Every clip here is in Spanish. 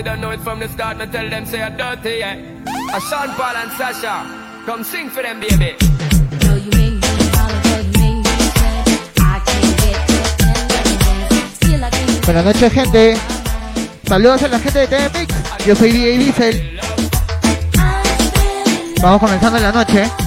don't know from the start. Tell them say Paul and Sasha, come sing for them, baby. Buenas noches gente, saludos a la gente de TMX, yo soy DJ Diesel. Vamos comenzando la noche.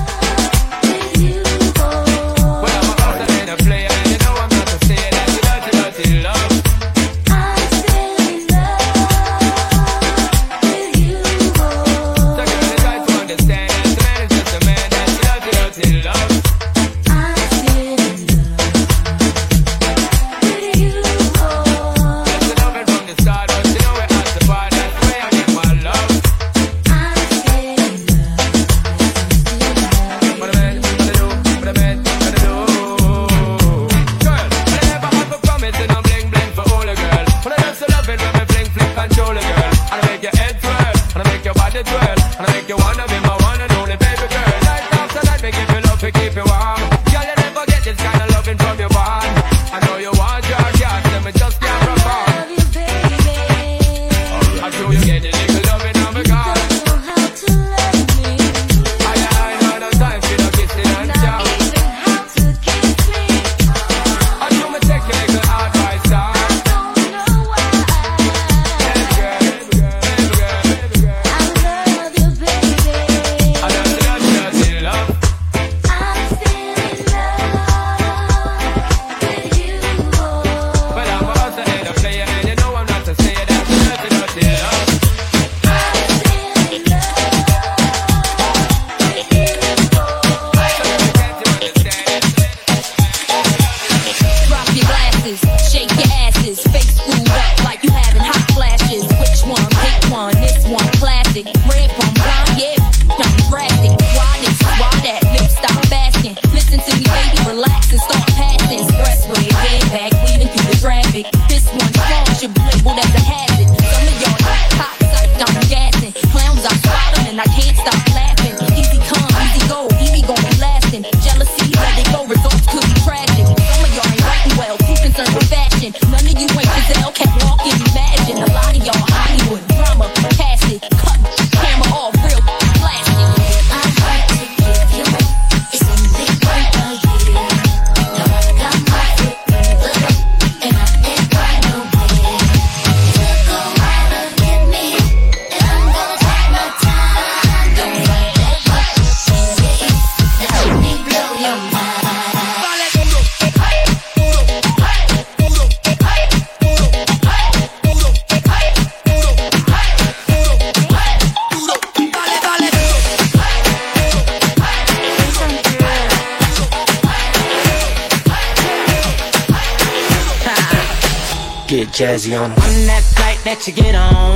Jazzy on. I'm that flight that you get on,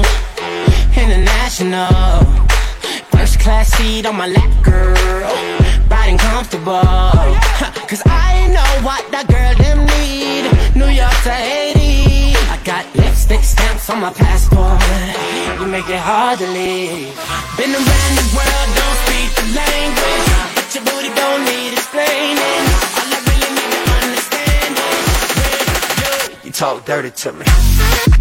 international. First class seat on my lap, girl, riding comfortable. Cause I know what that girl them need. New York to Haiti. I got lipstick stamps on my passport. You make it hard to leave. Been around the world, don't speak the language. But your booty don't need explaining. Talk dirty to me.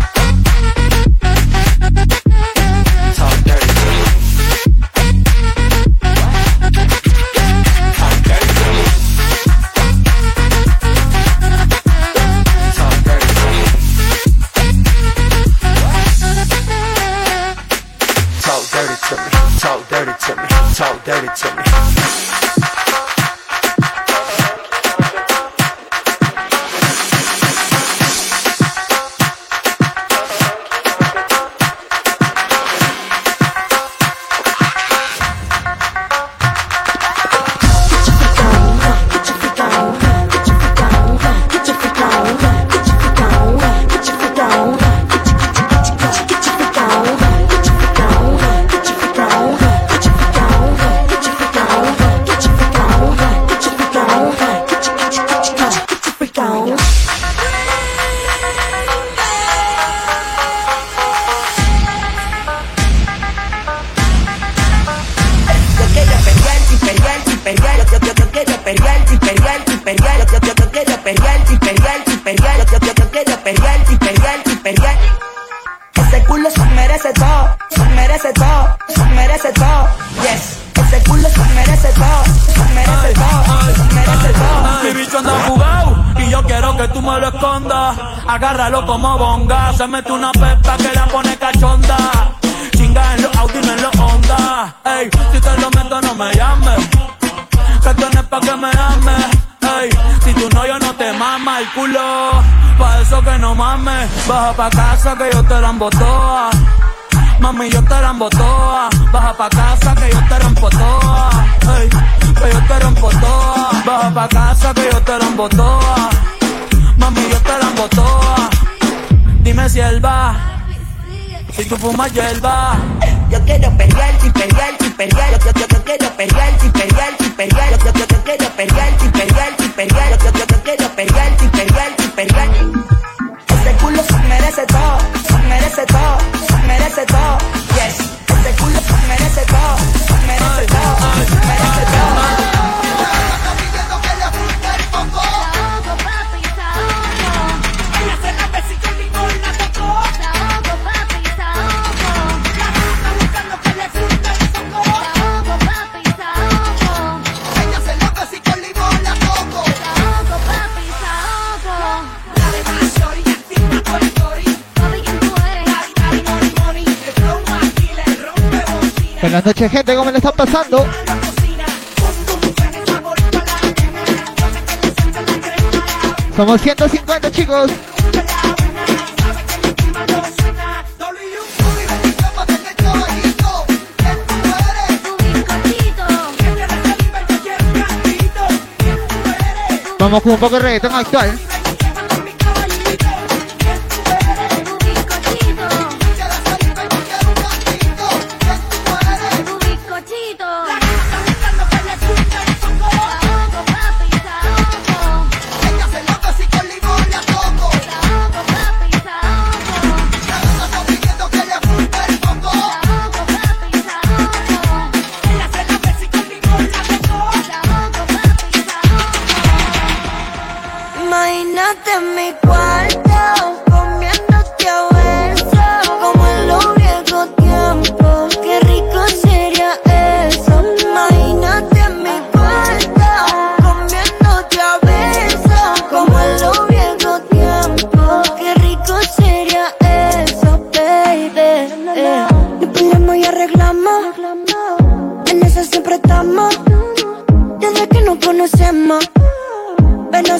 Buenas noches, gente, ¿cómo le están pasando? Somos 150, chicos. Vamos con un poco de reggaetón actual.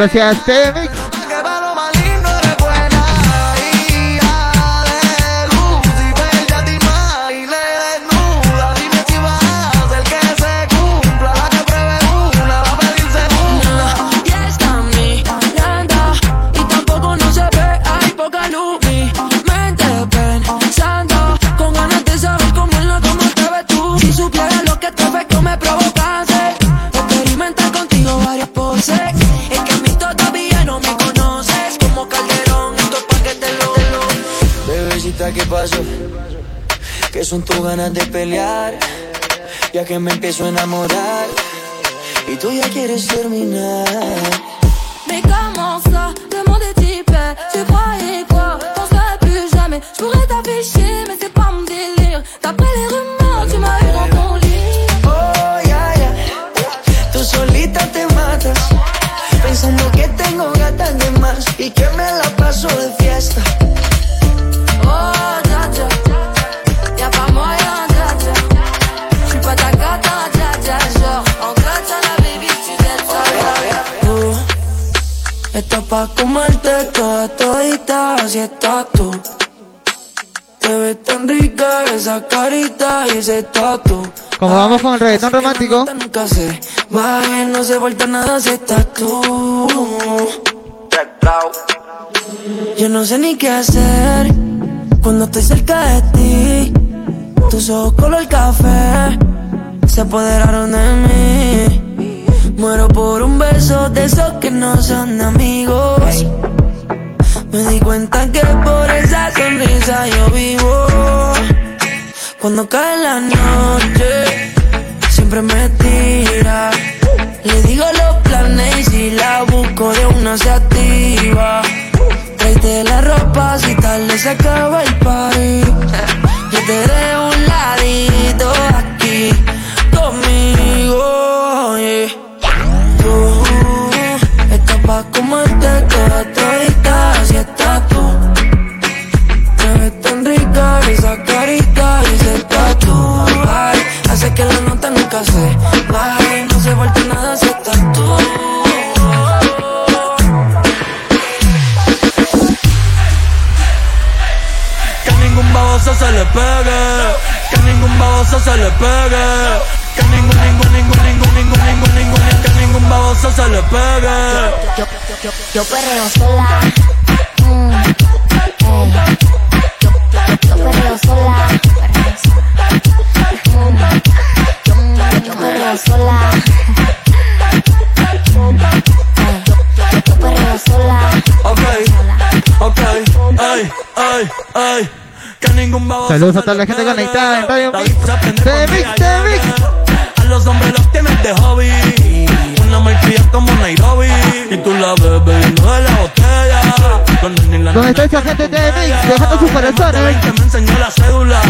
Gracias, TV son tus ganas de pelear, ya que me empiezo a enamorar. Et toi, y'a quieres terminar. Mais comment ça, le monde est hyper Tu croyais quoi On serait plus jamais Je pourrais t'afficher mais c'est pas mon délire D'après les rumeurs tu m'as eu dans ton lit Oh, ya, ya. Tú solita te matas. Pensando que tengo gatas de más y que me la paso de fiesta. Ese tatu. Como vamos con el reggaetón romántico. No se vuelta nada si estás tú. Yo no sé ni qué hacer cuando estoy cerca de ti. Tus ojos color café se apoderaron de mí. Muero por un beso de esos que no son amigos. Me di cuenta que por esa sonrisa yo vivo. Cuando cae la noche, siempre me tira. Le digo los planes y si la busco de una se activa. Tráete la ropa si tarde se acaba el party. Yo te dejo la nota nunca se baje No se vuelve nada si estás tú Que ningún baboso se le pegue. Que ningún baboso se le pegue. Que ningún, ningún, ningún, ningún, ningún, ningún, ningún, que ningún baboso se le pegue. Yo, yo, yo perreo sola Mm. Yo, yo, yo perreo sola perreo sola yo, yo perreo sola Ok, ok, ay, ay, ay. Que ningún baboso Saludos a toda la gente conectada en Radio Mix. Mix. A los hombres ¿Dónde está esa gente de mix? Dejando sus corazones. Que me enseñó la cédula.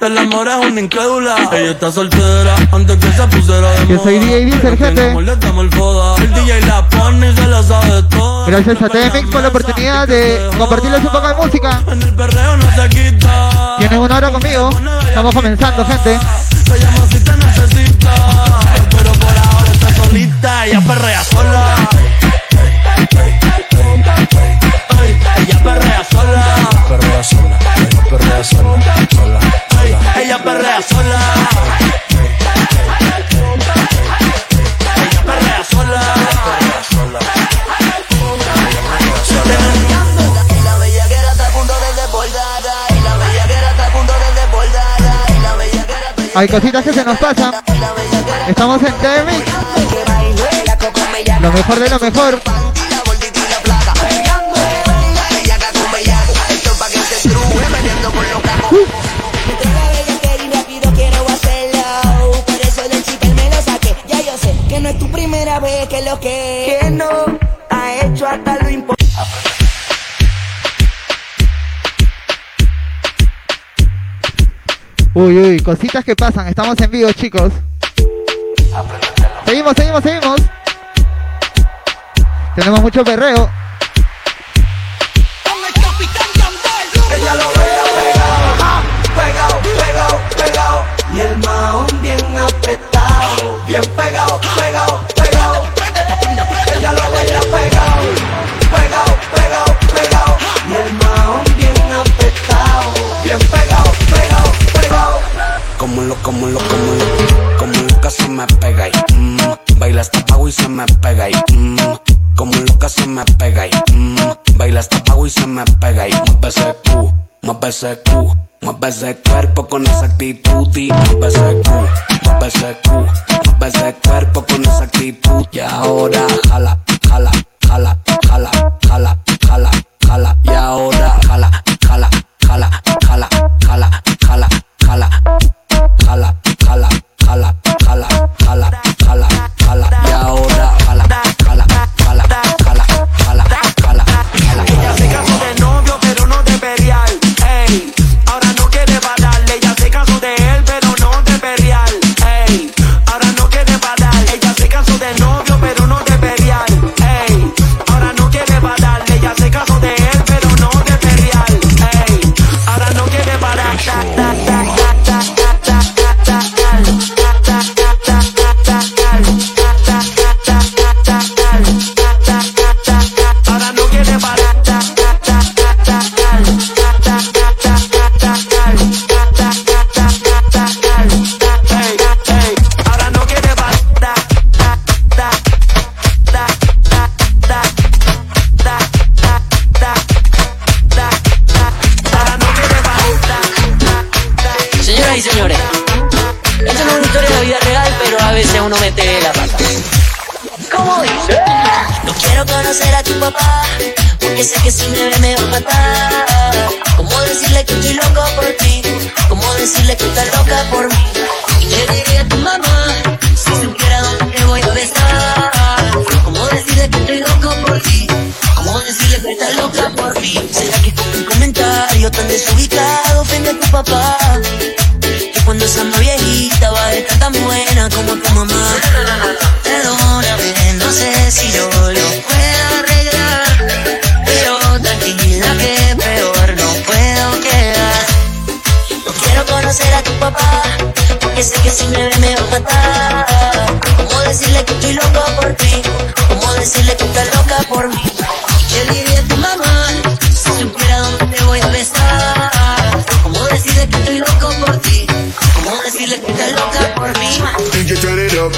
Del amor es una incrédula. Ella está soltera antes que se pusiera de Yo soy DJ Diesel, jefe. El DJ la pone y se la sabe todo. Gracias a TMX por la oportunidad de compartirles un poco de música. En el perreo no se quita. Tienes una hora conmigo. Estamos comenzando, gente. Se llama si te necesita. Pero por ahora está solita. y Ella perrea sola. perrea sola, sola, sola. Ella perrea sola. Ella perrea sola. Hay cositas que se nos pasan. Estamos en Lo mejor de lo mejor. Uy, uy, cositas que pasan. Estamos en vivo, chicos. Seguimos, seguimos, seguimos. Tenemos mucho perreo. ese Q, mueve ese cuerpo con esa actitud y mueve ese Q, mueve ese Q, mueve ese cuerpo con esa actitud. Y ahora jala, jala, jala. la pata. ¿Cómo dice? No quiero conocer a tu papá, porque sé que si me ve me va a matar. ¿Cómo decirle que estoy loco por ti? ¿Cómo decirle que estás loca por mí? Y le diría a tu mamá, si supiera dónde te voy a besar. ¿Cómo decirle que estoy loco por ti? ¿Cómo decirle que estás loca por mí? ¿Será que con un comentario tan desubicado ofende a tu papá? Que cuando esa viejita va a estar tan buena como tu mamá si yo lo puedo arreglar. Pero tranquila que peor no puedo quedar. No quiero conocer a tu papá, porque sé que si me ve me va a matar. ¿Cómo decirle que estoy loco por ti? ¿Cómo decirle que estás loca por mí? Que diría tu mamá.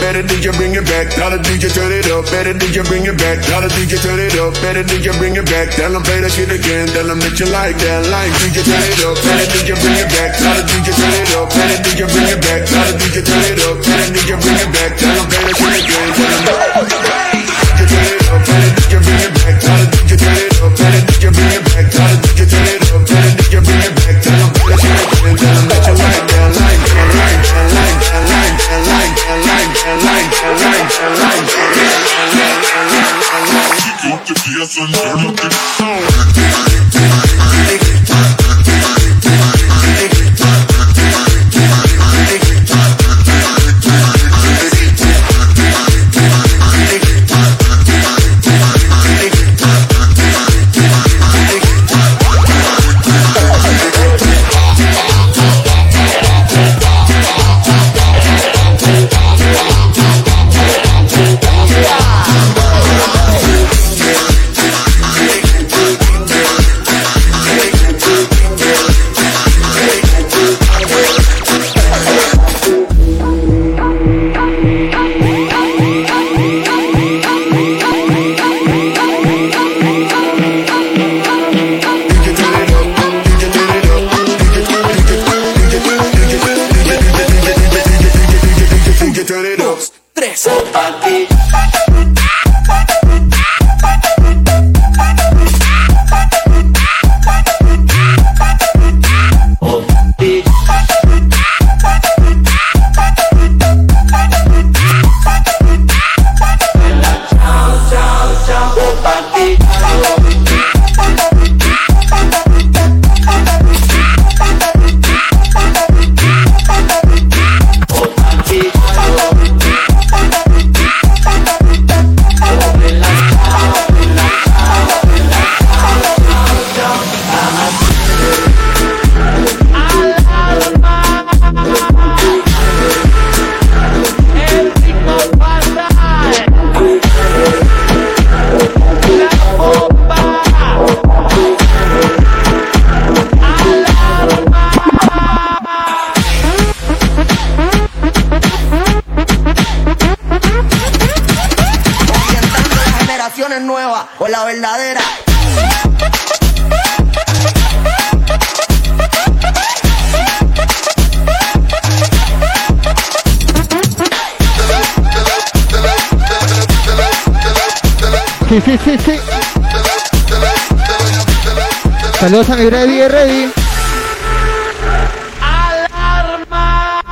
Better DJ bring it back. Dollar DJ turn it up. Better DJ bring it back. Dollar DJ turn it up. Better DJ bring it back. Tell them play that shit again. Tell them that you like that. Like DJ turn it up. Better DJ bring it back. Dollar DJ turn it up. Better DJ bring it back. Dollar DJ turn it up. Better DJ bring it back. Tell them play that shit again. Tell them DJ turn it up. Better DJ bring it back. Dollar DJ turn it up. Better DJ bring it back. Dollar DJ turn it up. Better DJ bring it back. Tell them play that shit again. canciones o la verdadera. Saludos a mi Ready, eh, Ready. ¡Alarma!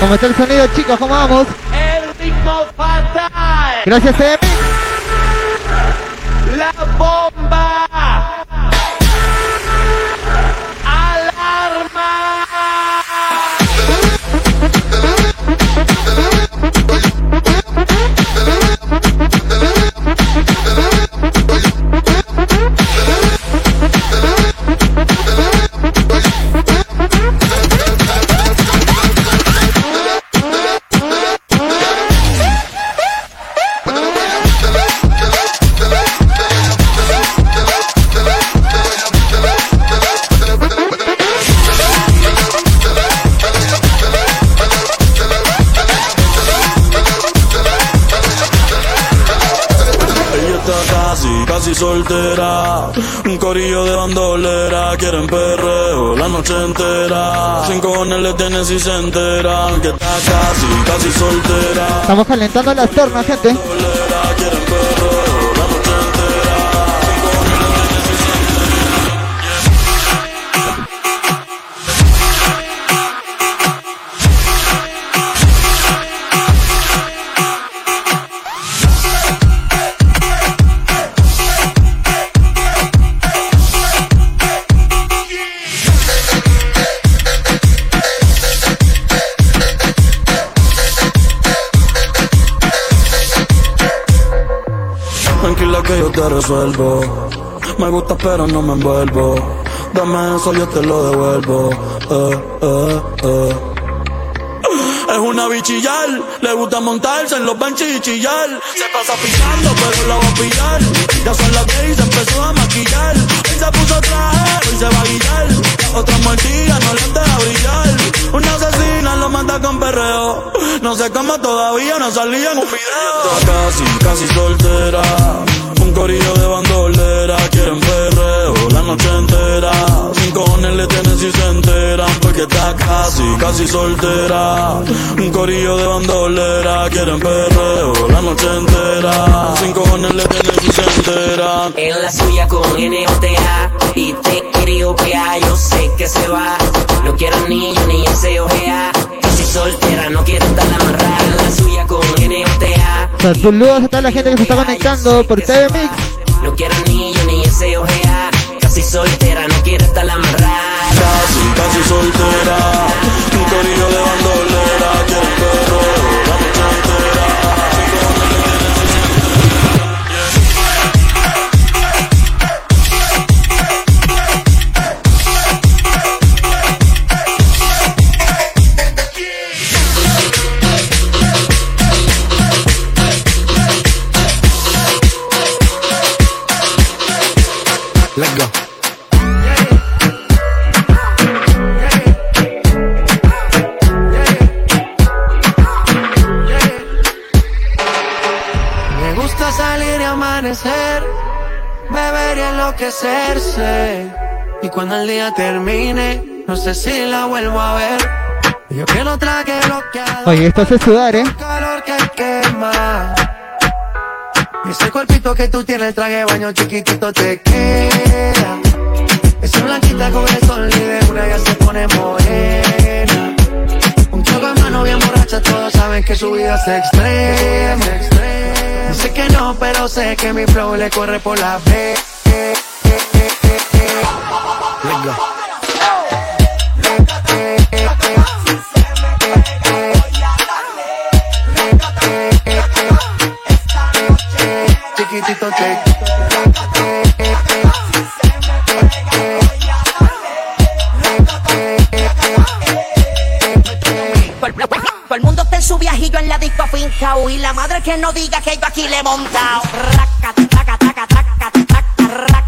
¿Cómo está el sonido, chicos? ¿Cómo vamos? El ritmo fatal. Gracias, Emi. Soltera. Un corillo de bandolera. Quieren perreo la noche entera. Sin cojones le tienen si se enteran. Que está casi, casi soltera. Estamos calentando las tornas, gente. Te resuelvo. Me gusta pero no me envuelvo. Dame eso, yo te lo devuelvo. Eh, eh, eh. Es una bichillar, le gusta montarse en los benches y chillar. Se pasa pisando, pero la va a pillar. Ya son las 10 y se empezó a maquillar. Hoy se puso traje, hoy se va a guillar. Otra mordida no le deja brillar. Una asesina lo manda con perreo. No sé cómo todavía no salía en un video. Está casi, casi soltera. Un corillo de bandolera. Quieren perreo la noche entera. Sin cojones le tienen si se enteran. Porque está casi, casi soltera. Un corillo de bandolera. Quieren perreo la noche entera. Sin cojones le tienen si se enteran. En la suya con NOTA y te creo que yo sé que se va. No quiero ni yo ni ese ojea. Casi soltera, no quiero estar amarrada. En la suya con NOTA. Saludos a toda la gente que se está conectando por TV Mix. No quiero ni yo ni ese ojea. Casi soltera, no quiero estar amarrada. Casi, casi soltera. Let's go. Me gusta salir y amanecer, beber y enloquecerse. Y cuando el día termine, no sé si la vuelvo a ver. Yo que no traje bloqueado, Oye, esto hace sudar, ¿eh? calor que quema. Ese cuerpito que tú tienes, el traje de baño chiquitito te queda. Esa blanquita con el sol y de una ya se pone morena. Un choco de mano bien borracha, todos saben que su vida es extrema. Dice que no, pero sé que mi flow le corre por la ve. Let's Chiquitito te Todo el mundo está en su viajillo en la disco fincao y la madre que no diga que yo aquí le he montado. Raca, taca, taca, taca, taca, raca,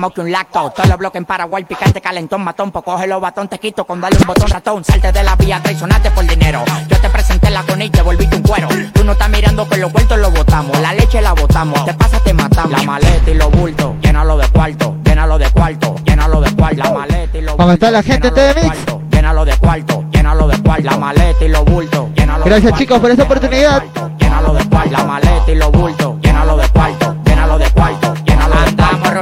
como que un lacto. Todos los bloques en Paraguay, picante, calentón, matón. Pues coge los batón, te quito con darle un botón ratón. Salte de la vía, traicionaste por dinero. Yo te presenté la con y te volviste un cuero. Tú no estás mirando que los vueltos los botamos. La leche la botamos. Te pasa, te matamos. La maleta y los bultos, llénalo de cuarto, llénalo de cuarto, llénalo de cuarto. La maleta y los ¿Cómo está la gente de Mix? llénalo de cuarto, llénalo de cuarto. La maleta y los bultos, llénalo Gracias chicos por esta oportunidad. Llénalo de cuarto, la maleta y los bultos.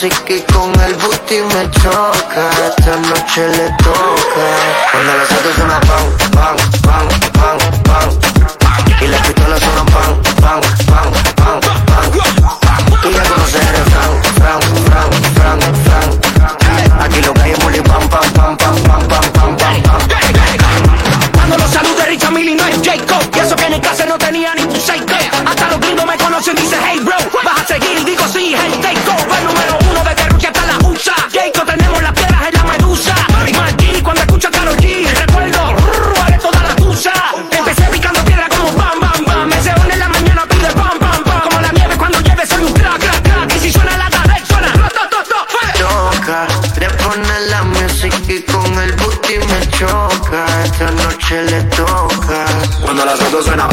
Así que con el booty me choca Esta noche le toca Cuando las autos suenan pan, pan, pan, pan, pan Y las pistolas suenan pan, pan, pan, pan, pan Y ya conocer el fran, fran, fran, fran, fran Aquí lo que hay es bullying, pam, pam, pam, pam, pam, pam, pam, pam, pam Cuando los saludos de Richard Millie no es Jacob Y eso que en el casa no tenía ni un 6 suena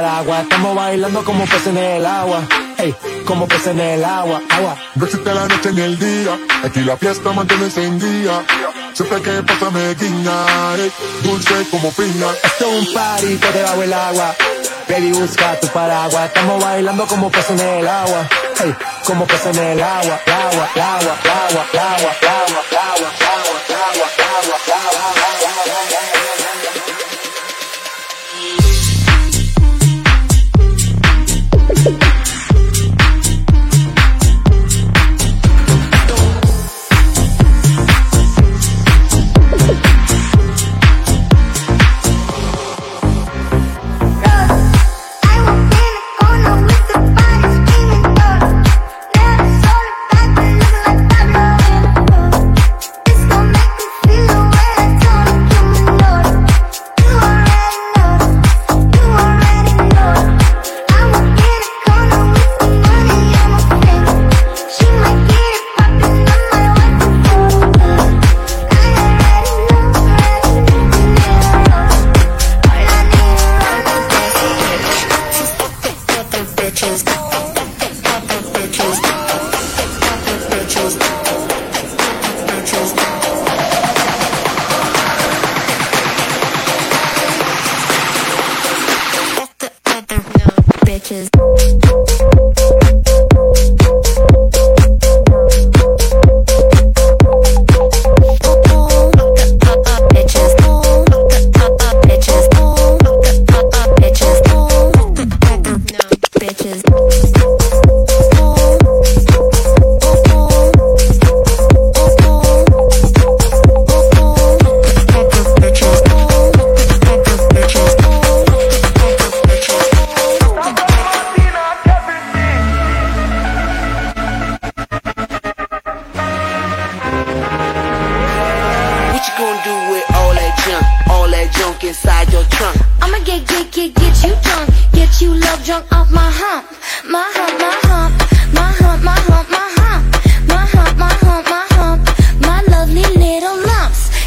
paraguas. Estamos bailando como peces en el agua. Hey, como peces en el agua. Agua. Besita la noche en el día, aquí la fiesta mantiene encendida. Siempre que pasa me guiña, eh, dulce como piña. Esto es un party todo debajo el agua. Baby, busca tu paraguas. Estamos bailando como peces en el agua. Hey, como peces en el agua. El agua, el agua, el agua, el agua, el agua, el agua, el agua, el agua, el agua, el agua.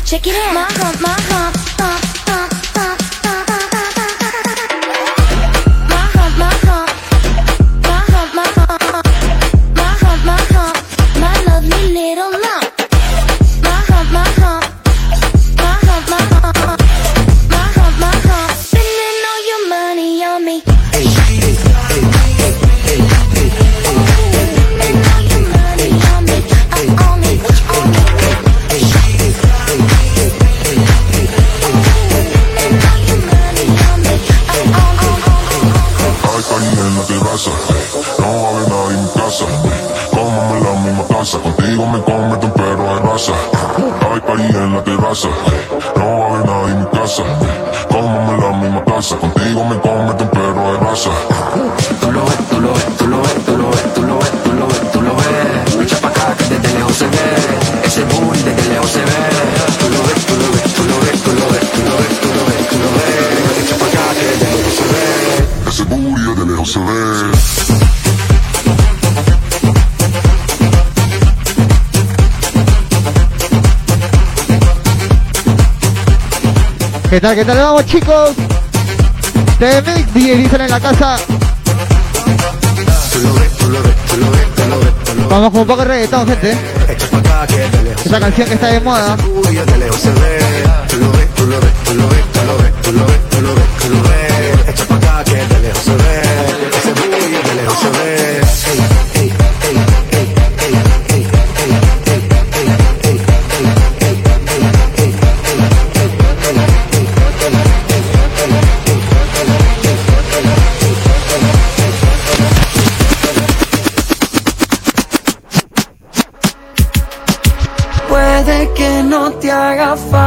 Check it out. My hump, my my, hump. ¿Qué tal? ¿Qué tal? Vamos chicos. TMX DJ dicen en la casa. Vamos con un poco de reggaetón, gente. Esa canción que está de moda. I find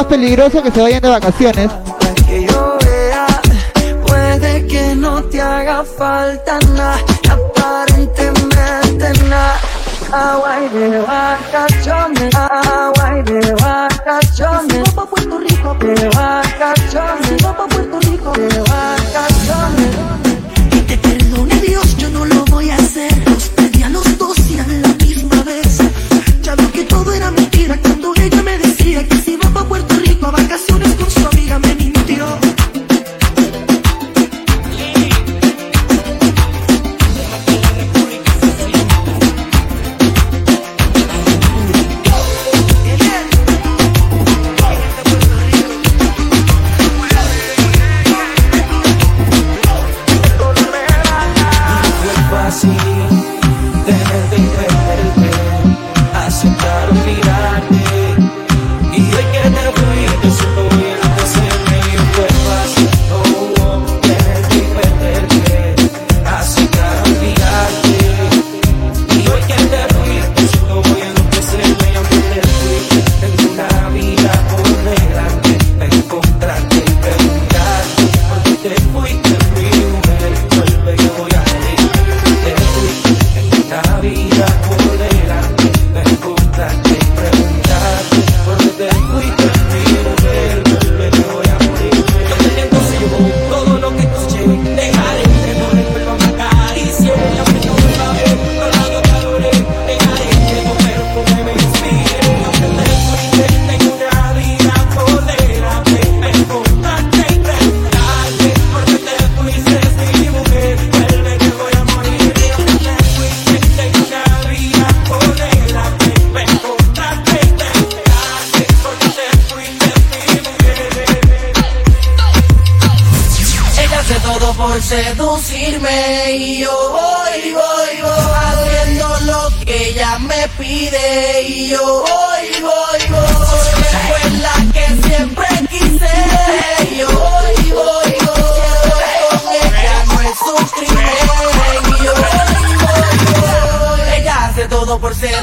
más peligroso que se vayan de vacaciones. Aparentemente de.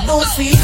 don't sleep.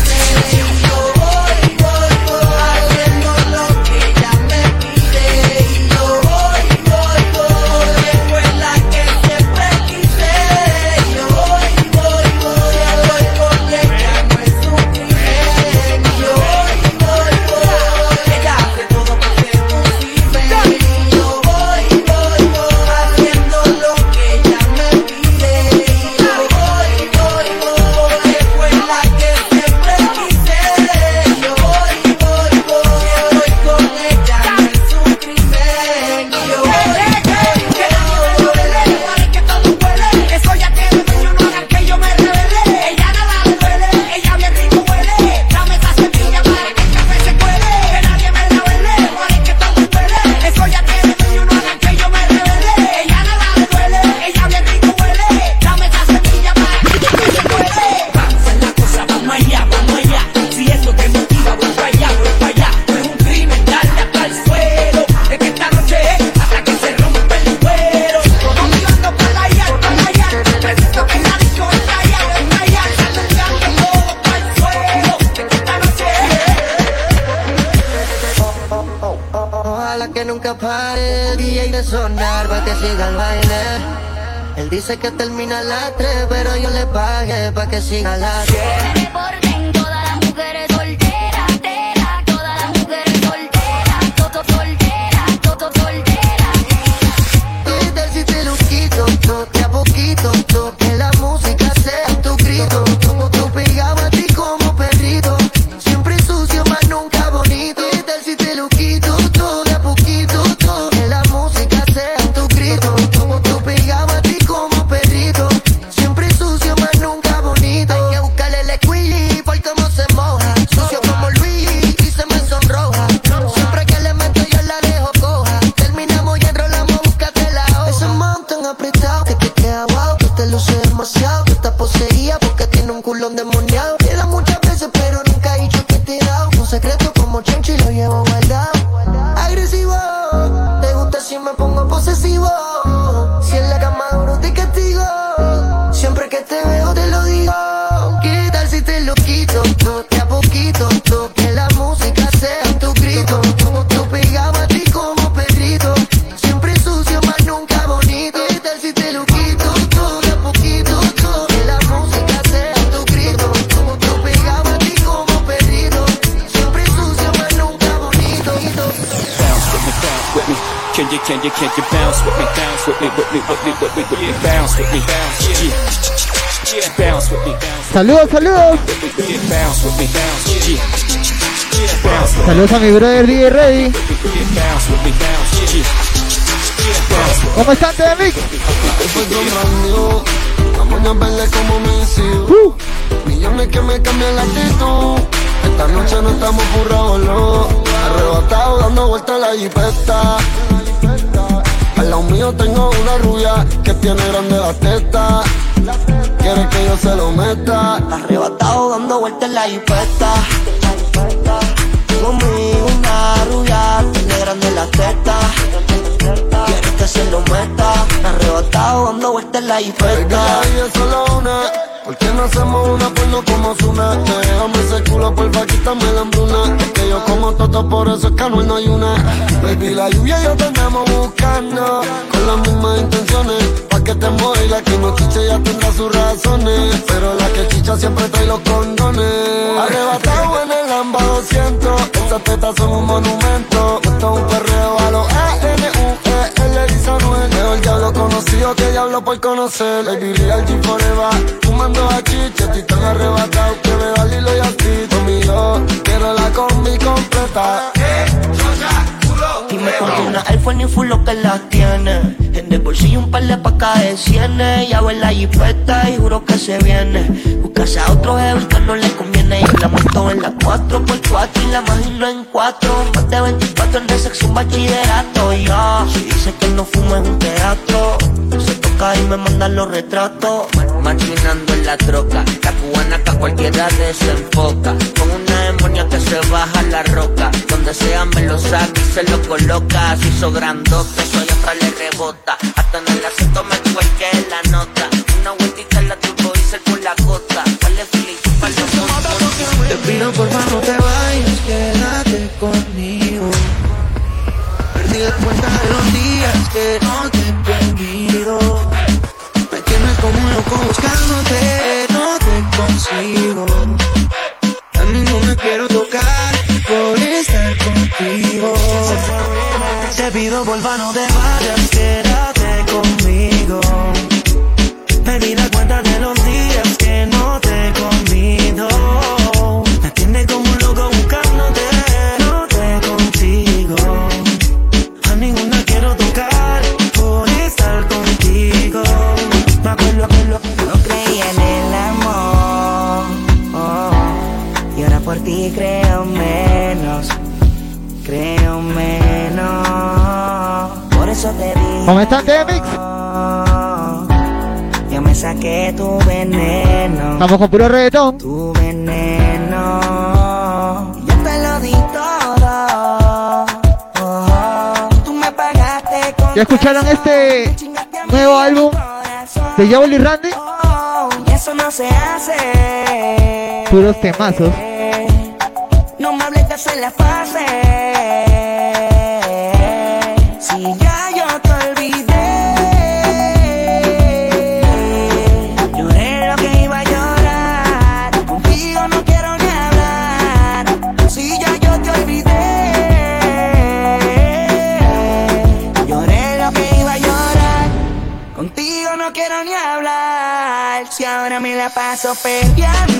brother DJ Ready. ¿Cómo están, Mick? Millones uh. que me cambian la actitud. Esta noche no estamos burrados, no. Arrebatado dando vueltas la jipeta. Al lado mío tengo una rubia que tiene grande la teta. Quiere que yo se lo meta. Arrebatado dando vueltas la jipeta conmigo, una rubia, tiene grande las tetas. Quieres que se lo meta, arrebatado dando vueltas en la hipeta. solo una ¿Por qué no hacemos una porno como Zuna? Déjame ese culo, porfa, quítame la hambruna. Es que yo como toto, por eso es que no, no hay una. Baby, la lluvia y yo tenemos andamos buscando. Con las mismas intenciones Pa' que te y la que no chiche ya tendrá sus razones. Pero la que chicha siempre trae los condones. Arrebatado en el AMBA 200 Esas tetas son un monumento. Esto es un perreo a los ANU le dice Anuel Mejor diablo conocido que diablo por conocer. Baby, real G forever. Fumando a chicha, estoy tan arrebatado Que me da Lilo y así. Mami, quiero la combi completa. Eh, y me compré una iPhone y full lo que las tiene. En el bolsillo un par de pacas de cienes. Ya ve la jipeta y juro que se viene. Buscase a otro jefe que no le conviene. Y la monto en la 4 por 4 y la imagino en 4. Más de 24 en de sexo, un bachillerato. Ya, yeah. si dice que no fuma es un teatro. Se toca y me mandan los retratos. Machinando en la troca. La cubana que a cualquiera desenfoca. Con que se baja la roca. Donde sea me lo saca y se lo coloca. Si hizo grandote, soy hasta le rebota. Hasta en el asiento me cuelque la nota. Una vueltita en la turbo hice con la gota. Dale feliz para los Te pido porfa no te vayas, quédate conmigo. Perdí la cuenta de los días que no Estamos con puro reggaetón. Tu veneno, yo te lo di todo. Oh, tú me pagaste con ¿Ya escucharon este nuevo álbum de Jaboli Randy? Oh, y eso no se hace. Puros temazos. yeah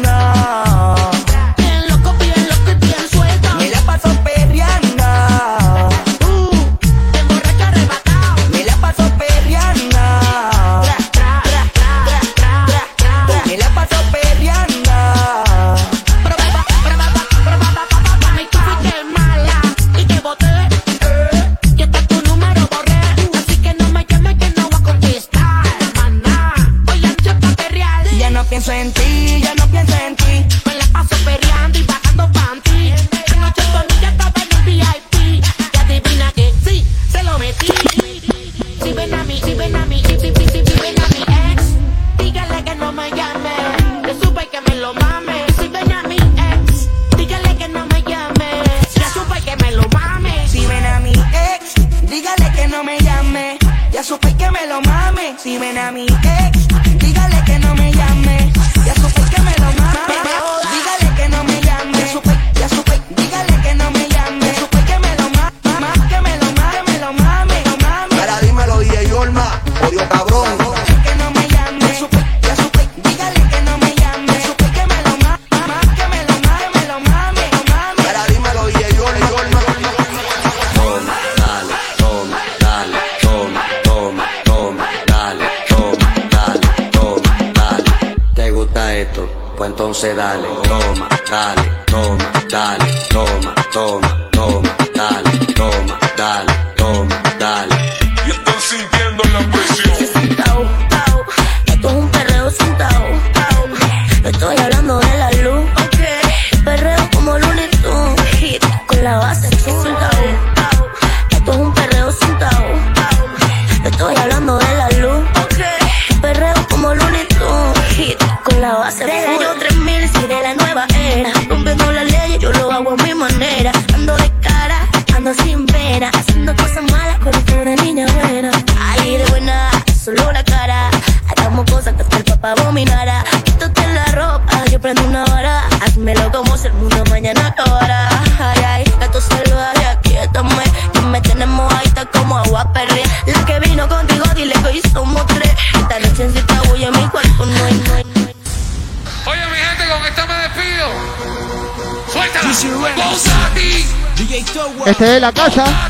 Este es la casa.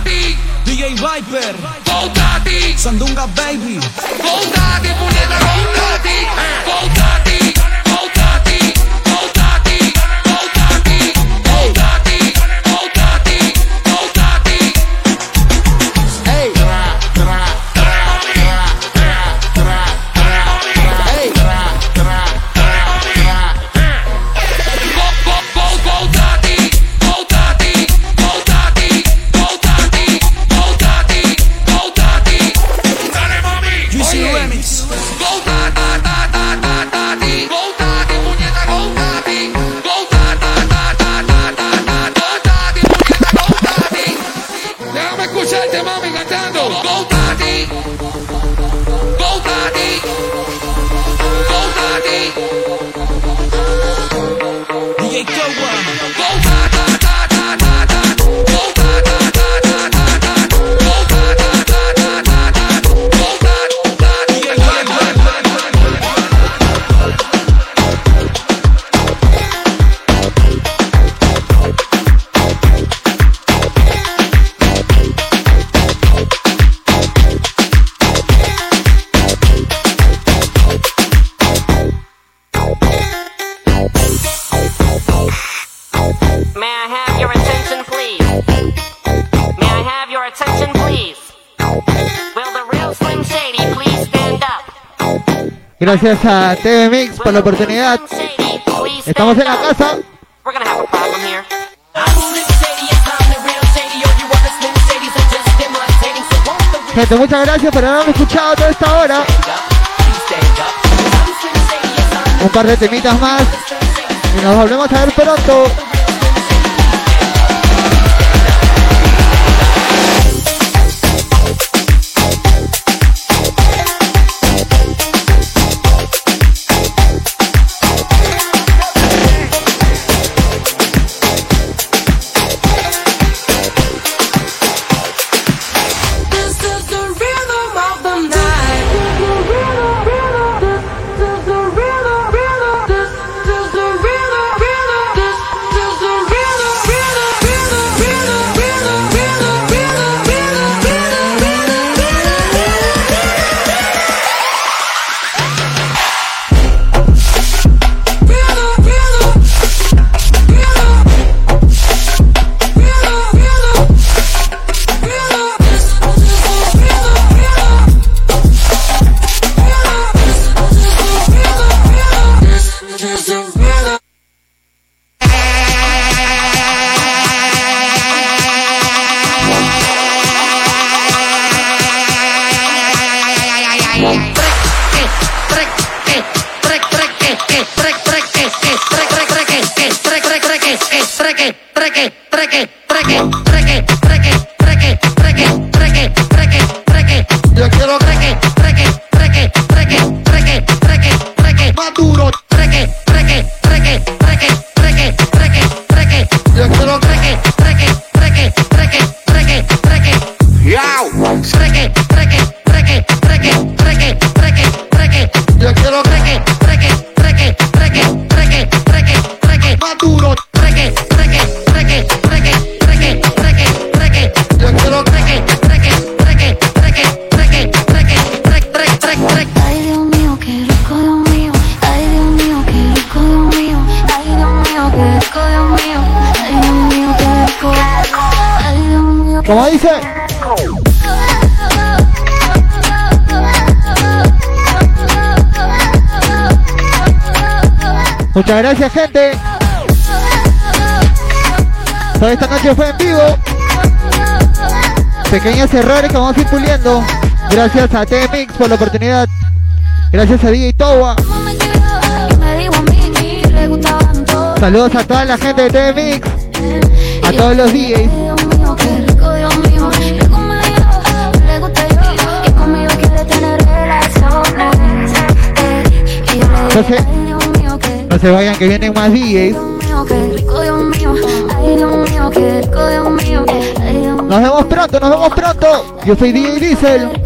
DJ Viper. Sandunga Baby. gracias a TV Mix por la oportunidad. Estamos en la casa. Gente, muchas gracias por haberme escuchado toda esta hora. Un par de temitas más. Y nos volvemos a ver pronto. Gracias a T-Mix por la oportunidad. Gracias a DJ Towa. Saludos a toda la gente de T-Mix. A todos los DJs. No se, no se vayan que vienen más DJs. Nos vemos pronto, nos vemos pronto. Yo soy DJ Diesel.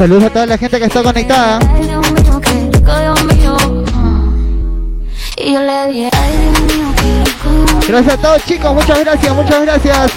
Saludos a toda la gente que está conectada. Gracias a todos chicos, muchas gracias, muchas gracias.